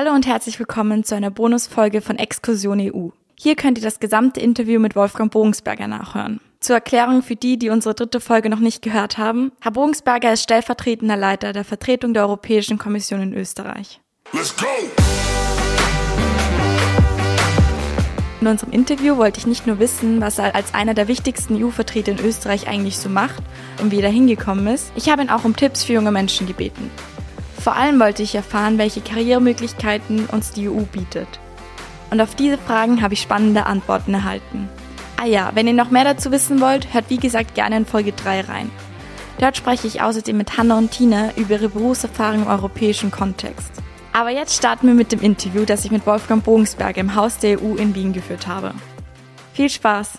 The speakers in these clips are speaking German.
Hallo und herzlich willkommen zu einer Bonusfolge von Exkursion EU. Hier könnt ihr das gesamte Interview mit Wolfgang Bogensberger nachhören. Zur Erklärung für die, die unsere dritte Folge noch nicht gehört haben. Herr Bogensberger ist stellvertretender Leiter der Vertretung der Europäischen Kommission in Österreich. Let's go! In unserem Interview wollte ich nicht nur wissen, was er als einer der wichtigsten EU-Vertreter in Österreich eigentlich so macht und wie er hingekommen ist. Ich habe ihn auch um Tipps für junge Menschen gebeten. Vor allem wollte ich erfahren, welche Karrieremöglichkeiten uns die EU bietet. Und auf diese Fragen habe ich spannende Antworten erhalten. Ah ja, wenn ihr noch mehr dazu wissen wollt, hört wie gesagt gerne in Folge 3 rein. Dort spreche ich außerdem mit Hanna und Tina über ihre Berufserfahrung im europäischen Kontext. Aber jetzt starten wir mit dem Interview, das ich mit Wolfgang Bogensberger im Haus der EU in Wien geführt habe. Viel Spaß!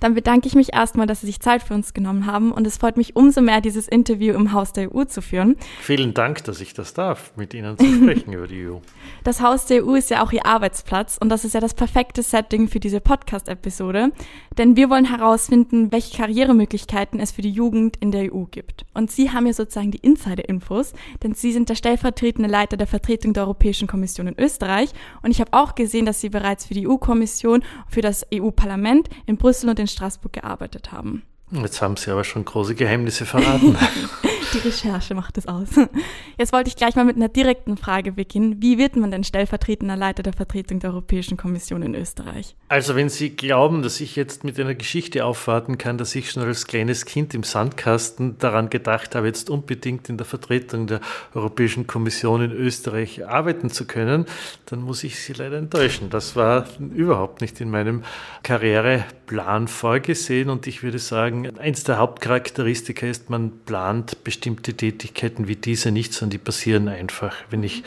Dann bedanke ich mich erstmal, dass Sie sich Zeit für uns genommen haben und es freut mich umso mehr, dieses Interview im Haus der EU zu führen. Vielen Dank, dass ich das darf, mit Ihnen zu sprechen über die EU. Das Haus der EU ist ja auch Ihr Arbeitsplatz und das ist ja das perfekte Setting für diese Podcast-Episode, denn wir wollen herausfinden, welche Karrieremöglichkeiten es für die Jugend in der EU gibt. Und Sie haben ja sozusagen die Insider-Infos, denn Sie sind der stellvertretende Leiter der Vertretung der Europäischen Kommission in Österreich und ich habe auch gesehen, dass Sie bereits für die EU-Kommission, für das EU-Parlament in Brüssel und in Straßburg gearbeitet haben. Jetzt haben Sie aber schon große Geheimnisse verraten. Die Recherche macht es aus. Jetzt wollte ich gleich mal mit einer direkten Frage beginnen. Wie wird man denn stellvertretender Leiter der Vertretung der Europäischen Kommission in Österreich? Also wenn Sie glauben, dass ich jetzt mit einer Geschichte aufwarten kann, dass ich schon als kleines Kind im Sandkasten daran gedacht habe, jetzt unbedingt in der Vertretung der Europäischen Kommission in Österreich arbeiten zu können, dann muss ich Sie leider enttäuschen. Das war überhaupt nicht in meinem Karriereplan vorgesehen und ich würde sagen, eins der Hauptcharakteristika ist, man plant bestimmte bestimmte Tätigkeiten wie diese nicht, sondern die passieren einfach. Wenn ich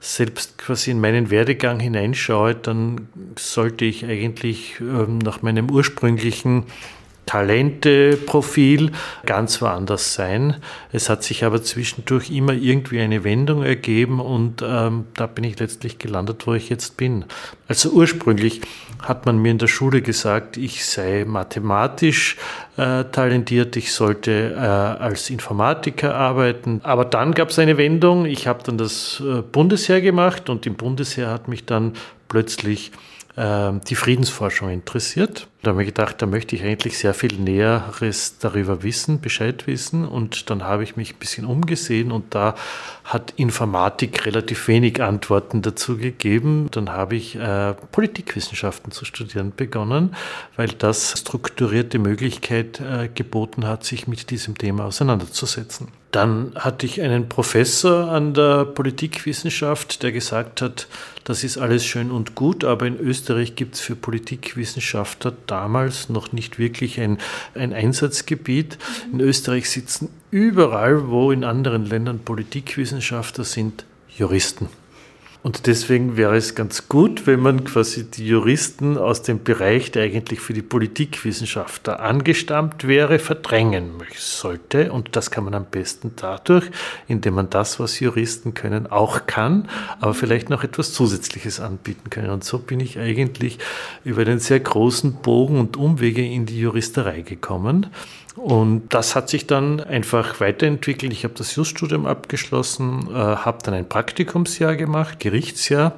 selbst quasi in meinen Werdegang hineinschaue, dann sollte ich eigentlich ähm, nach meinem ursprünglichen Talenteprofil ganz woanders sein. Es hat sich aber zwischendurch immer irgendwie eine Wendung ergeben und ähm, da bin ich letztlich gelandet, wo ich jetzt bin. Also ursprünglich hat man mir in der Schule gesagt, ich sei mathematisch äh, talentiert, ich sollte äh, als Informatiker arbeiten. Aber dann gab es eine Wendung. Ich habe dann das äh, Bundesheer gemacht und im Bundesheer hat mich dann plötzlich die Friedensforschung interessiert. Da habe ich gedacht, da möchte ich eigentlich sehr viel Näheres darüber wissen, Bescheid wissen. Und dann habe ich mich ein bisschen umgesehen und da hat Informatik relativ wenig Antworten dazu gegeben. Dann habe ich äh, Politikwissenschaften zu studieren begonnen, weil das strukturierte Möglichkeit äh, geboten hat, sich mit diesem Thema auseinanderzusetzen. Dann hatte ich einen Professor an der Politikwissenschaft, der gesagt hat, das ist alles schön und gut, aber in Österreich gibt es für Politikwissenschaftler damals noch nicht wirklich ein, ein Einsatzgebiet. In Österreich sitzen überall, wo in anderen Ländern Politikwissenschaftler sind, Juristen. Und deswegen wäre es ganz gut, wenn man quasi die Juristen aus dem Bereich, der eigentlich für die Politikwissenschaftler angestammt wäre, verdrängen sollte. Und das kann man am besten dadurch, indem man das, was Juristen können, auch kann, aber vielleicht noch etwas Zusätzliches anbieten können. Und so bin ich eigentlich über den sehr großen Bogen und Umwege in die Juristerei gekommen. Und das hat sich dann einfach weiterentwickelt. Ich habe das Juststudium abgeschlossen, äh, habe dann ein Praktikumsjahr gemacht, Gerichtsjahr.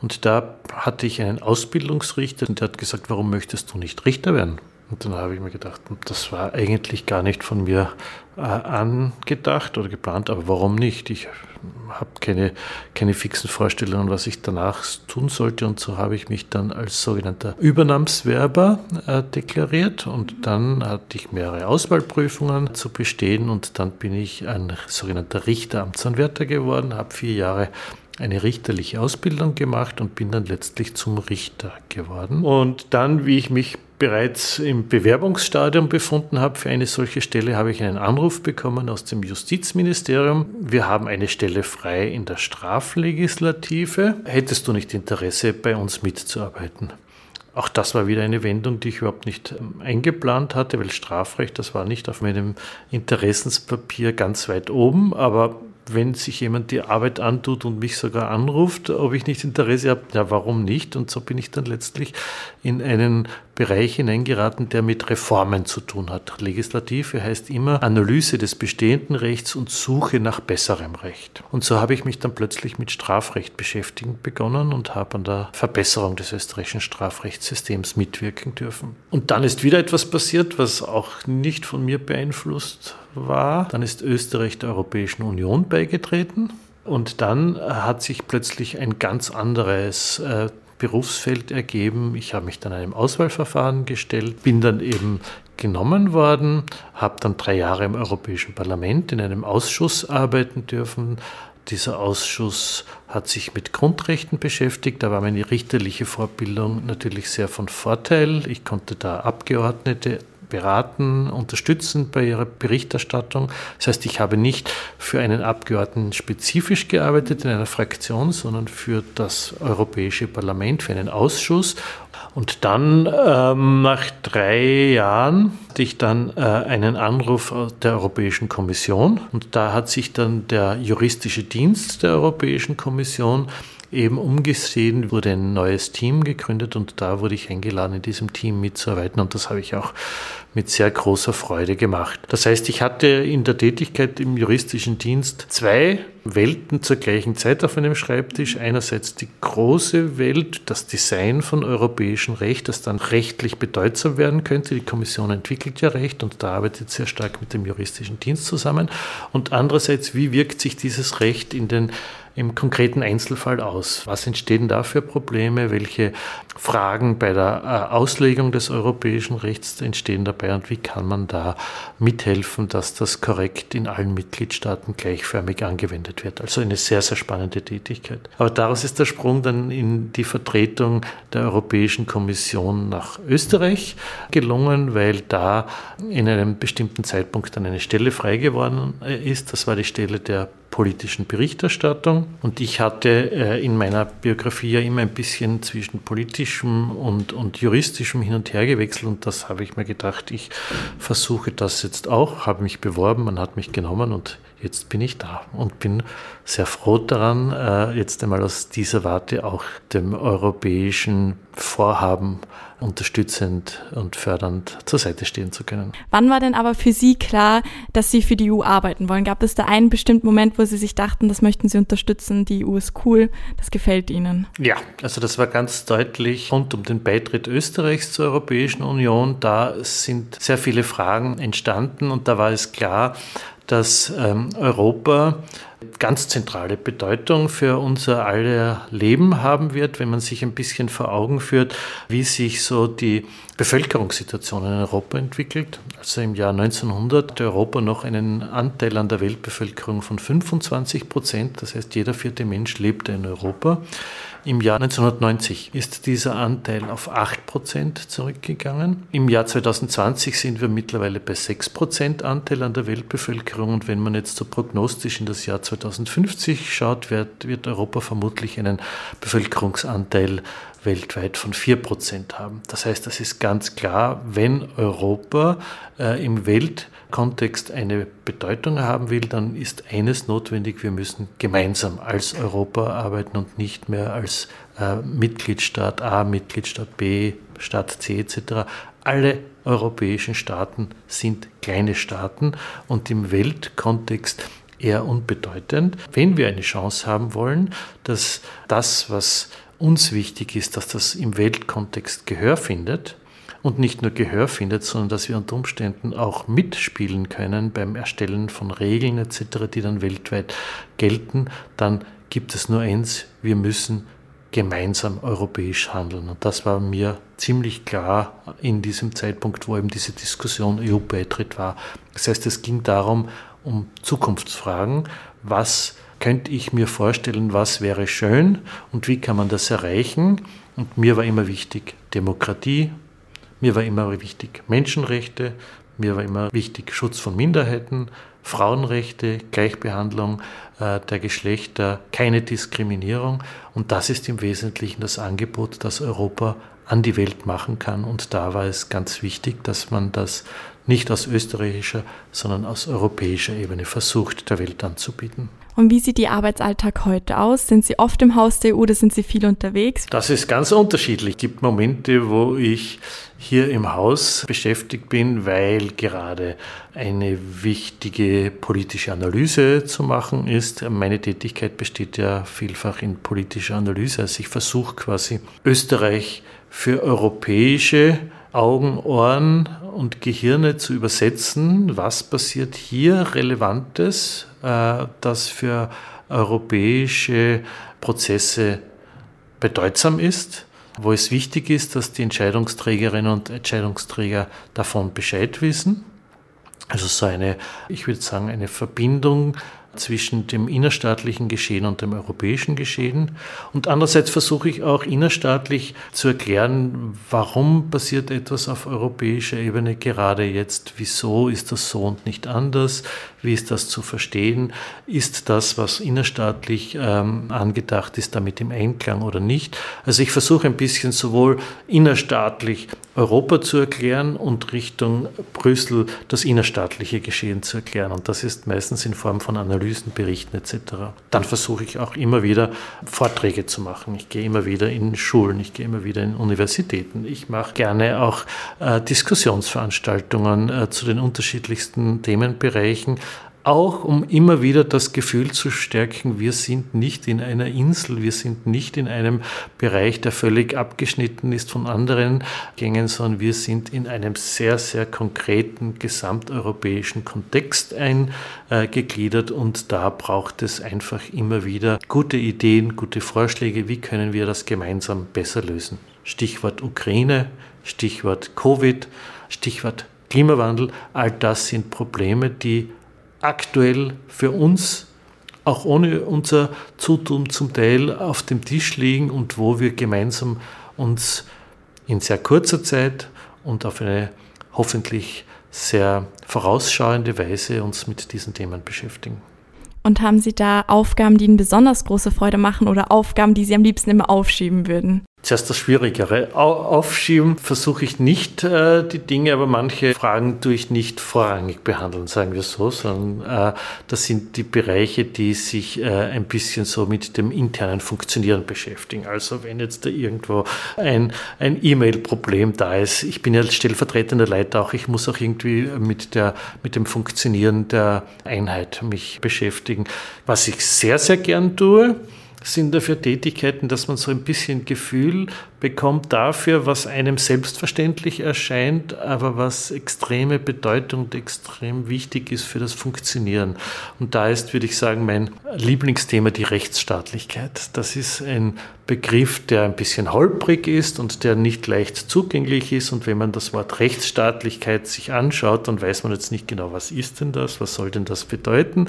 Und da hatte ich einen Ausbildungsrichter und der hat gesagt, warum möchtest du nicht Richter werden? Und dann habe ich mir gedacht, das war eigentlich gar nicht von mir äh, angedacht oder geplant, aber warum nicht? Ich habe keine, keine fixen Vorstellungen, was ich danach tun sollte. Und so habe ich mich dann als sogenannter Übernahmswerber äh, deklariert. Und dann hatte ich mehrere Auswahlprüfungen zu bestehen. Und dann bin ich ein sogenannter Richteramtsanwärter geworden, habe vier Jahre eine richterliche Ausbildung gemacht und bin dann letztlich zum Richter geworden. Und dann, wie ich mich bereits im Bewerbungsstadium befunden habe für eine solche Stelle, habe ich einen Anruf bekommen aus dem Justizministerium. Wir haben eine Stelle frei in der Straflegislative. Hättest du nicht Interesse, bei uns mitzuarbeiten? Auch das war wieder eine Wendung, die ich überhaupt nicht ähm, eingeplant hatte, weil Strafrecht, das war nicht auf meinem Interessenspapier ganz weit oben, aber wenn sich jemand die Arbeit antut und mich sogar anruft, ob ich nicht Interesse habe, ja, warum nicht? Und so bin ich dann letztlich in einen Bereich hineingeraten, der mit Reformen zu tun hat. Legislative heißt immer Analyse des bestehenden Rechts und Suche nach besserem Recht. Und so habe ich mich dann plötzlich mit Strafrecht beschäftigen begonnen und habe an der Verbesserung des österreichischen Strafrechtssystems mitwirken dürfen. Und dann ist wieder etwas passiert, was auch nicht von mir beeinflusst war. Dann ist Österreich der Europäischen Union beigetreten. Und dann hat sich plötzlich ein ganz anderes äh, Berufsfeld ergeben. Ich habe mich dann einem Auswahlverfahren gestellt, bin dann eben genommen worden, habe dann drei Jahre im Europäischen Parlament in einem Ausschuss arbeiten dürfen. Dieser Ausschuss hat sich mit Grundrechten beschäftigt. Da war meine richterliche Vorbildung natürlich sehr von Vorteil. Ich konnte da Abgeordnete beraten, unterstützen bei ihrer Berichterstattung. Das heißt, ich habe nicht für einen Abgeordneten spezifisch gearbeitet in einer Fraktion, sondern für das Europäische Parlament, für einen Ausschuss. Und dann ähm, nach drei Jahren hatte ich dann äh, einen Anruf der Europäischen Kommission und da hat sich dann der juristische Dienst der Europäischen Kommission eben umgesehen, wurde ein neues Team gegründet und da wurde ich eingeladen, in diesem Team mitzuarbeiten und das habe ich auch mit sehr großer Freude gemacht. Das heißt, ich hatte in der Tätigkeit im juristischen Dienst zwei Welten zur gleichen Zeit auf einem Schreibtisch. Einerseits die große Welt, das Design von europäischem Recht, das dann rechtlich bedeutsam werden könnte. Die Kommission entwickelt ja Recht und da arbeitet sehr stark mit dem juristischen Dienst zusammen. Und andererseits, wie wirkt sich dieses Recht in den im konkreten Einzelfall aus? Was entstehen da für Probleme? Welche Fragen bei der äh, Auslegung des europäischen Rechts entstehen dabei und wie kann man da mithelfen, dass das korrekt in allen Mitgliedstaaten gleichförmig angewendet wird? Also eine sehr, sehr spannende Tätigkeit. Aber daraus ist der Sprung dann in die Vertretung der Europäischen Kommission nach Österreich gelungen, weil da in einem bestimmten Zeitpunkt dann eine Stelle frei geworden äh, ist. Das war die Stelle der politischen Berichterstattung. Und ich hatte äh, in meiner Biografie ja immer ein bisschen zwischen politischem und, und juristischem hin und her gewechselt. Und das habe ich mir gedacht, ich versuche das jetzt auch, habe mich beworben, man hat mich genommen und jetzt bin ich da und bin sehr froh daran, äh, jetzt einmal aus dieser Warte auch dem europäischen Vorhaben unterstützend und fördernd zur Seite stehen zu können. Wann war denn aber für Sie klar, dass Sie für die EU arbeiten wollen? Gab es da einen bestimmten Moment, wo Sie sich dachten, das möchten Sie unterstützen, die EU ist cool, das gefällt Ihnen? Ja, also das war ganz deutlich rund um den Beitritt Österreichs zur Europäischen Union. Da sind sehr viele Fragen entstanden und da war es klar, dass ähm, Europa ganz zentrale Bedeutung für unser aller Leben haben wird, wenn man sich ein bisschen vor Augen führt, wie sich so die Bevölkerungssituation in Europa entwickelt. Also im Jahr 1900 hatte Europa noch einen Anteil an der Weltbevölkerung von 25 Prozent, das heißt jeder vierte Mensch lebte in Europa. Im Jahr 1990 ist dieser Anteil auf 8 Prozent zurückgegangen. Im Jahr 2020 sind wir mittlerweile bei 6 Prozent Anteil an der Weltbevölkerung. Und wenn man jetzt so prognostisch in das Jahr 2050 schaut, wird, wird Europa vermutlich einen Bevölkerungsanteil weltweit von 4 Prozent haben. Das heißt, das ist ganz klar, wenn Europa äh, im Weltkontext eine Bedeutung haben will, dann ist eines notwendig, wir müssen gemeinsam als Europa arbeiten und nicht mehr als äh, Mitgliedstaat A, Mitgliedstaat B, Staat C etc. Alle europäischen Staaten sind kleine Staaten und im Weltkontext eher unbedeutend. Wenn wir eine Chance haben wollen, dass das, was uns wichtig ist, dass das im Weltkontext Gehör findet und nicht nur Gehör findet, sondern dass wir unter Umständen auch mitspielen können beim Erstellen von Regeln etc., die dann weltweit gelten, dann gibt es nur eins, wir müssen gemeinsam europäisch handeln. Und das war mir ziemlich klar in diesem Zeitpunkt, wo eben diese Diskussion EU-Beitritt war. Das heißt, es ging darum, um Zukunftsfragen, was könnte ich mir vorstellen, was wäre schön und wie kann man das erreichen. Und mir war immer wichtig Demokratie, mir war immer wichtig Menschenrechte, mir war immer wichtig Schutz von Minderheiten, Frauenrechte, Gleichbehandlung äh, der Geschlechter, keine Diskriminierung. Und das ist im Wesentlichen das Angebot, das Europa an die Welt machen kann. Und da war es ganz wichtig, dass man das nicht aus österreichischer, sondern aus europäischer Ebene versucht, der Welt anzubieten. Und wie sieht Ihr Arbeitsalltag heute aus? Sind Sie oft im Haus der EU oder sind Sie viel unterwegs? Das ist ganz unterschiedlich. Es gibt Momente, wo ich hier im Haus beschäftigt bin, weil gerade eine wichtige politische Analyse zu machen ist. Meine Tätigkeit besteht ja vielfach in politischer Analyse. Also ich versuche quasi Österreich für europäische Augen, Ohren und Gehirne zu übersetzen. Was passiert hier Relevantes, äh, das für europäische Prozesse bedeutsam ist, wo es wichtig ist, dass die Entscheidungsträgerinnen und Entscheidungsträger davon Bescheid wissen. Also so eine, ich würde sagen, eine Verbindung zwischen dem innerstaatlichen Geschehen und dem europäischen Geschehen. Und andererseits versuche ich auch innerstaatlich zu erklären, warum passiert etwas auf europäischer Ebene gerade jetzt, wieso ist das so und nicht anders, wie ist das zu verstehen, ist das, was innerstaatlich ähm, angedacht ist, damit im Einklang oder nicht. Also ich versuche ein bisschen sowohl innerstaatlich Europa zu erklären und Richtung Brüssel das innerstaatliche Geschehen zu erklären. Und das ist meistens in Form von Analysen, Berichten etc. Dann versuche ich auch immer wieder Vorträge zu machen. Ich gehe immer wieder in Schulen, ich gehe immer wieder in Universitäten. Ich mache gerne auch äh, Diskussionsveranstaltungen äh, zu den unterschiedlichsten Themenbereichen auch um immer wieder das Gefühl zu stärken, wir sind nicht in einer Insel, wir sind nicht in einem Bereich, der völlig abgeschnitten ist von anderen Gängen, sondern wir sind in einem sehr, sehr konkreten gesamteuropäischen Kontext eingegliedert und da braucht es einfach immer wieder gute Ideen, gute Vorschläge, wie können wir das gemeinsam besser lösen. Stichwort Ukraine, Stichwort Covid, Stichwort Klimawandel, all das sind Probleme, die aktuell für uns auch ohne unser Zutun zum Teil auf dem Tisch liegen und wo wir gemeinsam uns in sehr kurzer Zeit und auf eine hoffentlich sehr vorausschauende Weise uns mit diesen Themen beschäftigen. Und haben Sie da Aufgaben, die Ihnen besonders große Freude machen oder Aufgaben, die Sie am liebsten immer aufschieben würden? Zuerst das Schwierigere. Aufschieben versuche ich nicht äh, die Dinge, aber manche Fragen tue ich nicht vorrangig behandeln, sagen wir so, sondern äh, das sind die Bereiche, die sich äh, ein bisschen so mit dem internen Funktionieren beschäftigen. Also wenn jetzt da irgendwo ein, E-Mail-Problem da ist, ich bin ja stellvertretender Leiter auch, ich muss auch irgendwie mit, der, mit dem Funktionieren der Einheit mich beschäftigen. Was ich sehr, sehr gern tue, sind dafür Tätigkeiten, dass man so ein bisschen Gefühl bekommt dafür, was einem selbstverständlich erscheint, aber was extreme Bedeutung und extrem wichtig ist für das Funktionieren. Und da ist, würde ich sagen, mein Lieblingsthema die Rechtsstaatlichkeit. Das ist ein Begriff, der ein bisschen holprig ist und der nicht leicht zugänglich ist. Und wenn man das Wort Rechtsstaatlichkeit sich anschaut, dann weiß man jetzt nicht genau, was ist denn das, was soll denn das bedeuten.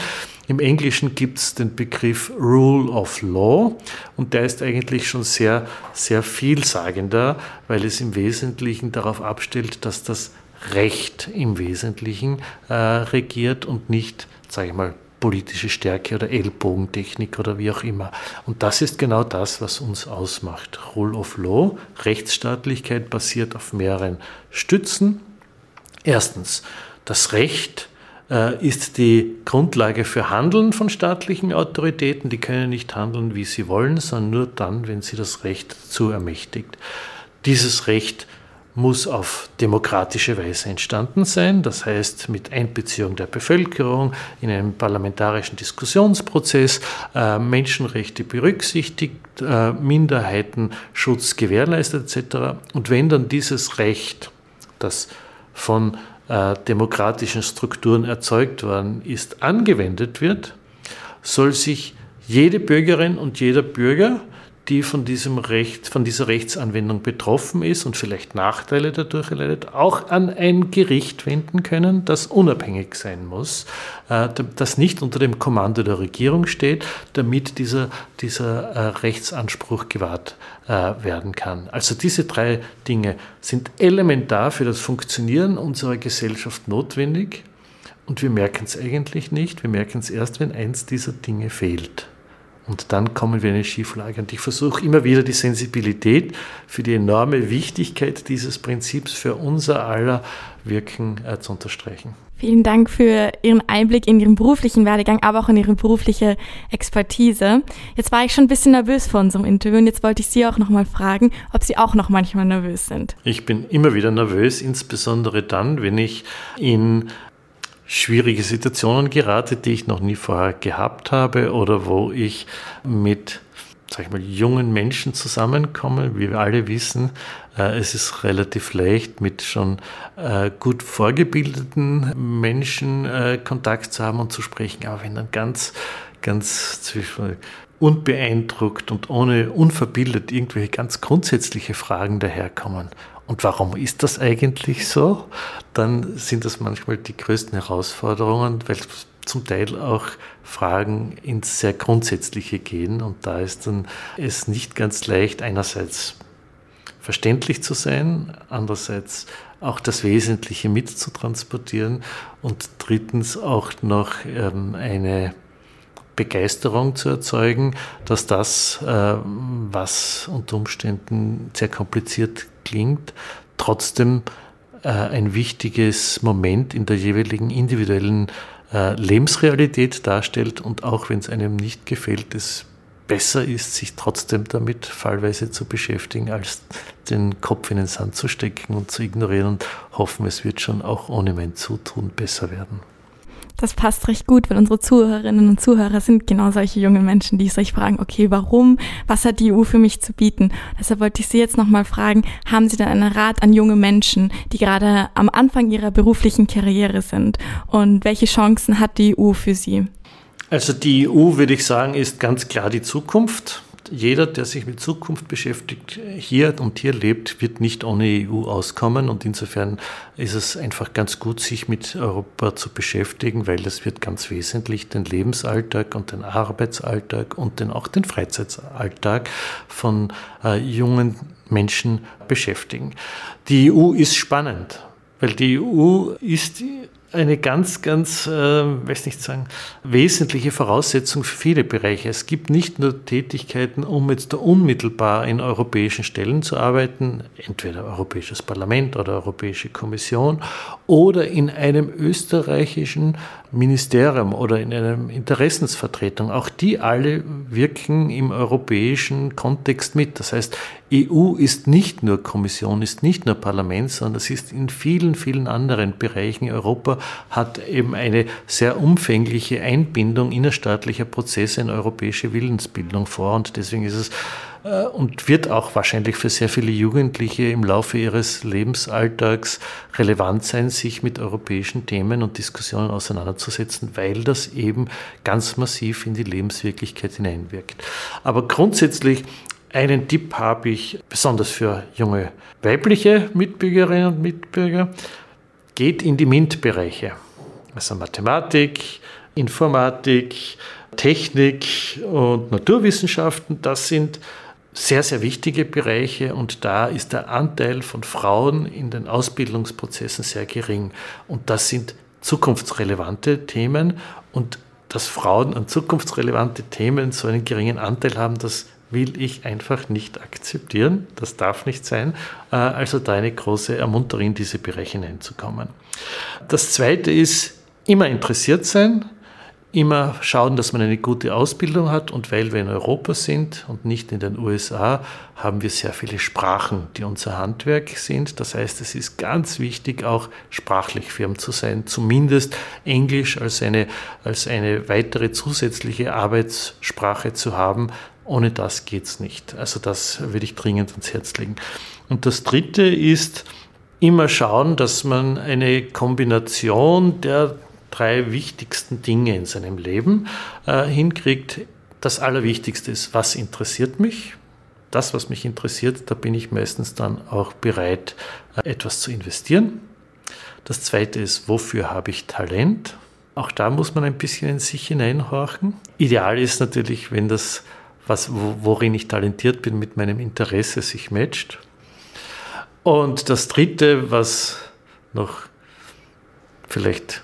Im Englischen gibt es den Begriff Rule of Law und der ist eigentlich schon sehr, sehr vielsagender, weil es im Wesentlichen darauf abstellt, dass das Recht im Wesentlichen äh, regiert und nicht, sage ich mal, politische Stärke oder Ellbogentechnik oder wie auch immer. Und das ist genau das, was uns ausmacht. Rule of Law, Rechtsstaatlichkeit basiert auf mehreren Stützen. Erstens, das Recht äh, ist die Grundlage für Handeln von staatlichen Autoritäten. Die können nicht handeln, wie sie wollen, sondern nur dann, wenn sie das Recht dazu ermächtigt. Dieses Recht muss auf demokratische Weise entstanden sein, das heißt mit Einbeziehung der Bevölkerung in einem parlamentarischen Diskussionsprozess, äh, Menschenrechte berücksichtigt, äh, Minderheitenschutz gewährleistet etc. Und wenn dann dieses Recht, das von äh, demokratischen Strukturen erzeugt worden ist, angewendet wird, soll sich jede Bürgerin und jeder Bürger die von diesem Recht, von dieser Rechtsanwendung betroffen ist und vielleicht Nachteile dadurch erleidet, auch an ein Gericht wenden können, das unabhängig sein muss, äh, das nicht unter dem Kommando der Regierung steht, damit dieser, dieser äh, Rechtsanspruch gewahrt äh, werden kann. Also diese drei Dinge sind elementar für das Funktionieren unserer Gesellschaft notwendig und wir merken es eigentlich nicht. Wir merken es erst, wenn eins dieser Dinge fehlt. Und dann kommen wir in eine Schieflage. Und ich versuche immer wieder die Sensibilität für die enorme Wichtigkeit dieses Prinzips für unser aller Wirken äh, zu unterstreichen. Vielen Dank für Ihren Einblick in Ihren beruflichen Werdegang, aber auch in Ihre berufliche Expertise. Jetzt war ich schon ein bisschen nervös vor unserem Interview und jetzt wollte ich Sie auch nochmal fragen, ob Sie auch noch manchmal nervös sind. Ich bin immer wieder nervös, insbesondere dann, wenn ich in schwierige Situationen gerate, die ich noch nie vorher gehabt habe oder wo ich mit sag ich mal, jungen Menschen zusammenkommen. Wie wir alle wissen, äh, es ist relativ leicht, mit schon äh, gut vorgebildeten Menschen äh, Kontakt zu haben und zu sprechen. Aber wenn dann ganz, ganz zwischen unbeeindruckt und ohne unverbildet irgendwelche ganz grundsätzliche Fragen daherkommen. Und warum ist das eigentlich so? Dann sind das manchmal die größten Herausforderungen, weil zum Teil auch Fragen ins sehr Grundsätzliche gehen. Und da ist dann es nicht ganz leicht, einerseits verständlich zu sein, andererseits auch das Wesentliche mitzutransportieren und drittens auch noch ähm, eine Begeisterung zu erzeugen, dass das, äh, was unter Umständen sehr kompliziert klingt, trotzdem äh, ein wichtiges Moment in der jeweiligen individuellen äh, Lebensrealität darstellt und auch wenn es einem nicht gefällt, es besser ist, sich trotzdem damit fallweise zu beschäftigen, als den Kopf in den Sand zu stecken und zu ignorieren und hoffen, es wird schon auch ohne mein Zutun besser werden. Das passt recht gut, weil unsere Zuhörerinnen und Zuhörer sind genau solche jungen Menschen, die sich fragen, okay, warum? Was hat die EU für mich zu bieten? Deshalb wollte ich Sie jetzt nochmal fragen, haben Sie denn einen Rat an junge Menschen, die gerade am Anfang ihrer beruflichen Karriere sind? Und welche Chancen hat die EU für Sie? Also die EU, würde ich sagen, ist ganz klar die Zukunft jeder, der sich mit Zukunft beschäftigt, hier und hier lebt, wird nicht ohne EU auskommen. Und insofern ist es einfach ganz gut, sich mit Europa zu beschäftigen, weil das wird ganz wesentlich den Lebensalltag und den Arbeitsalltag und den, auch den Freizeitalltag von äh, jungen Menschen beschäftigen. Die EU ist spannend, weil die EU ist eine ganz, ganz, äh, weiß nicht sagen, wesentliche Voraussetzung für viele Bereiche. Es gibt nicht nur Tätigkeiten, um jetzt unmittelbar in europäischen Stellen zu arbeiten, entweder Europäisches Parlament oder Europäische Kommission oder in einem österreichischen Ministerium oder in einer Interessensvertretung. Auch die alle wirken im europäischen Kontext mit. Das heißt, EU ist nicht nur Kommission, ist nicht nur Parlament, sondern es ist in vielen, vielen anderen Bereichen. Europa hat eben eine sehr umfängliche Einbindung innerstaatlicher Prozesse in europäische Willensbildung vor und deswegen ist es und wird auch wahrscheinlich für sehr viele Jugendliche im Laufe ihres Lebensalltags relevant sein, sich mit europäischen Themen und Diskussionen auseinanderzusetzen, weil das eben ganz massiv in die Lebenswirklichkeit hineinwirkt. Aber grundsätzlich einen Tipp habe ich besonders für junge weibliche Mitbürgerinnen und Mitbürger. Geht in die MINT-Bereiche, also Mathematik, Informatik, Technik und Naturwissenschaften. Das sind sehr, sehr wichtige Bereiche und da ist der Anteil von Frauen in den Ausbildungsprozessen sehr gering. Und das sind zukunftsrelevante Themen und dass Frauen an zukunftsrelevante Themen so einen geringen Anteil haben, das will ich einfach nicht akzeptieren. Das darf nicht sein. Äh, also da eine große Ermunterung in diese Bereiche hineinzukommen. Das zweite ist, immer interessiert sein, immer schauen, dass man eine gute Ausbildung hat. Und weil wir in Europa sind und nicht in den USA, haben wir sehr viele Sprachen, die unser Handwerk sind. Das heißt, es ist ganz wichtig, auch sprachlich firm zu sein, zumindest Englisch als eine, als eine weitere zusätzliche Arbeitssprache zu haben. Ohne das geht es nicht. Also das würde ich dringend ans Herz legen. Und das Dritte ist, immer schauen, dass man eine Kombination der drei wichtigsten Dinge in seinem Leben äh, hinkriegt. Das Allerwichtigste ist, was interessiert mich? Das, was mich interessiert, da bin ich meistens dann auch bereit, äh, etwas zu investieren. Das zweite ist, wofür habe ich Talent? Auch da muss man ein bisschen in sich hineinhorchen. Ideal ist natürlich, wenn das, was, worin ich talentiert bin, mit meinem Interesse sich matcht. Und das dritte, was noch vielleicht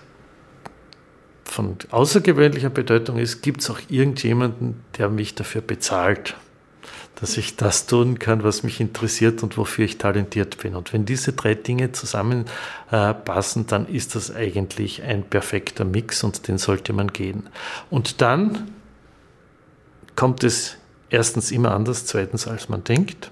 von außergewöhnlicher Bedeutung ist, gibt es auch irgendjemanden, der mich dafür bezahlt, dass ich das tun kann, was mich interessiert und wofür ich talentiert bin. Und wenn diese drei Dinge zusammenpassen, äh, dann ist das eigentlich ein perfekter Mix und den sollte man gehen. Und dann kommt es erstens immer anders, zweitens als man denkt.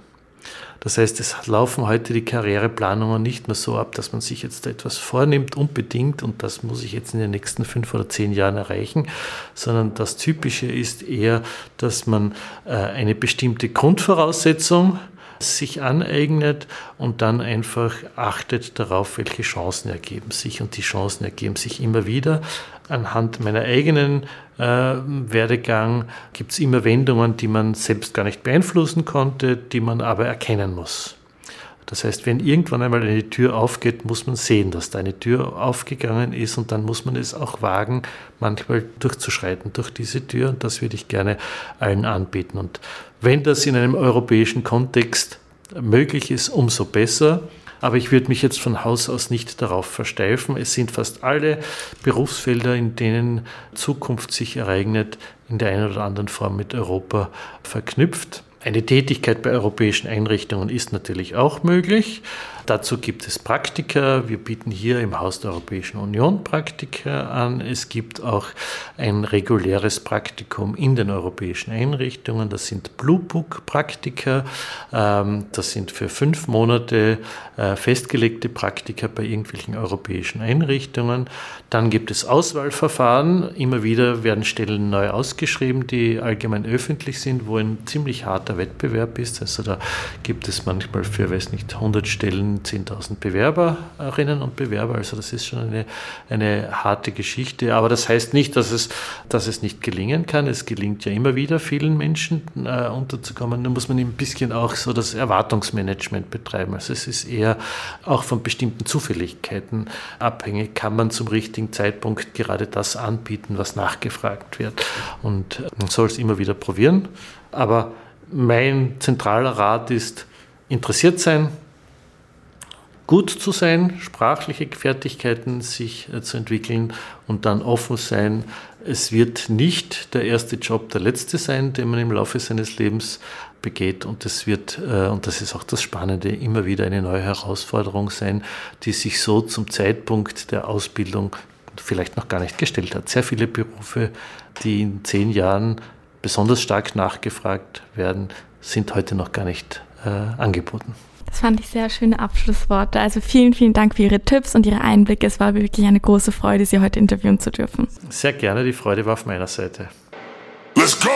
Das heißt, es laufen heute die Karriereplanungen nicht mehr so ab, dass man sich jetzt etwas vornimmt, unbedingt, und das muss ich jetzt in den nächsten fünf oder zehn Jahren erreichen, sondern das Typische ist eher, dass man äh, eine bestimmte Grundvoraussetzung sich aneignet und dann einfach achtet darauf, welche Chancen ergeben sich. Und die Chancen ergeben sich immer wieder. Anhand meiner eigenen äh, Werdegang gibt es immer Wendungen, die man selbst gar nicht beeinflussen konnte, die man aber erkennen muss. Das heißt, wenn irgendwann einmal eine Tür aufgeht, muss man sehen, dass da eine Tür aufgegangen ist und dann muss man es auch wagen, manchmal durchzuschreiten durch diese Tür und das würde ich gerne allen anbieten. Und wenn das in einem europäischen Kontext möglich ist, umso besser. Aber ich würde mich jetzt von Haus aus nicht darauf versteifen. Es sind fast alle Berufsfelder, in denen Zukunft sich ereignet, in der einen oder anderen Form mit Europa verknüpft. Eine Tätigkeit bei europäischen Einrichtungen ist natürlich auch möglich. Dazu gibt es Praktika. Wir bieten hier im Haus der Europäischen Union Praktika an. Es gibt auch ein reguläres Praktikum in den europäischen Einrichtungen. Das sind Blue Book Praktika. Ähm, das sind für fünf Monate äh, festgelegte Praktika bei irgendwelchen europäischen Einrichtungen. Dann gibt es Auswahlverfahren. Immer wieder werden Stellen neu ausgeschrieben, die allgemein öffentlich sind, wo ein ziemlich harter Wettbewerb ist. Also da gibt es manchmal für, weiß nicht, 100 Stellen 10.000 Bewerberinnen und Bewerber. Also das ist schon eine, eine harte Geschichte. Aber das heißt nicht, dass es, dass es nicht gelingen kann. Es gelingt ja immer wieder vielen Menschen äh, unterzukommen. Da muss man ein bisschen auch so das Erwartungsmanagement betreiben. Also es ist eher auch von bestimmten Zufälligkeiten abhängig. Kann man zum richtigen Zeitpunkt gerade das anbieten, was nachgefragt wird? Und man soll es immer wieder probieren. Aber mein zentraler Rat ist, interessiert sein, gut zu sein, sprachliche Fertigkeiten sich äh, zu entwickeln und dann offen sein. Es wird nicht der erste Job der letzte sein, den man im Laufe seines Lebens begeht und es wird, äh, und das ist auch das Spannende, immer wieder eine neue Herausforderung sein, die sich so zum Zeitpunkt der Ausbildung vielleicht noch gar nicht gestellt hat. Sehr viele Berufe, die in zehn Jahren besonders stark nachgefragt werden, sind heute noch gar nicht äh, angeboten. Das fand ich sehr schöne Abschlussworte. Also vielen, vielen Dank für Ihre Tipps und Ihre Einblicke. Es war wirklich eine große Freude, Sie heute interviewen zu dürfen. Sehr gerne, die Freude war auf meiner Seite. Let's go!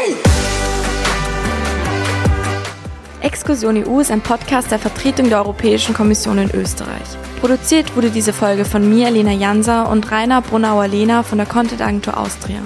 Exkursion EU ist ein Podcast der Vertretung der Europäischen Kommission in Österreich. Produziert wurde diese Folge von mir, Lena Janser und Rainer Brunauer-Lehner von der Content Agentur Austria.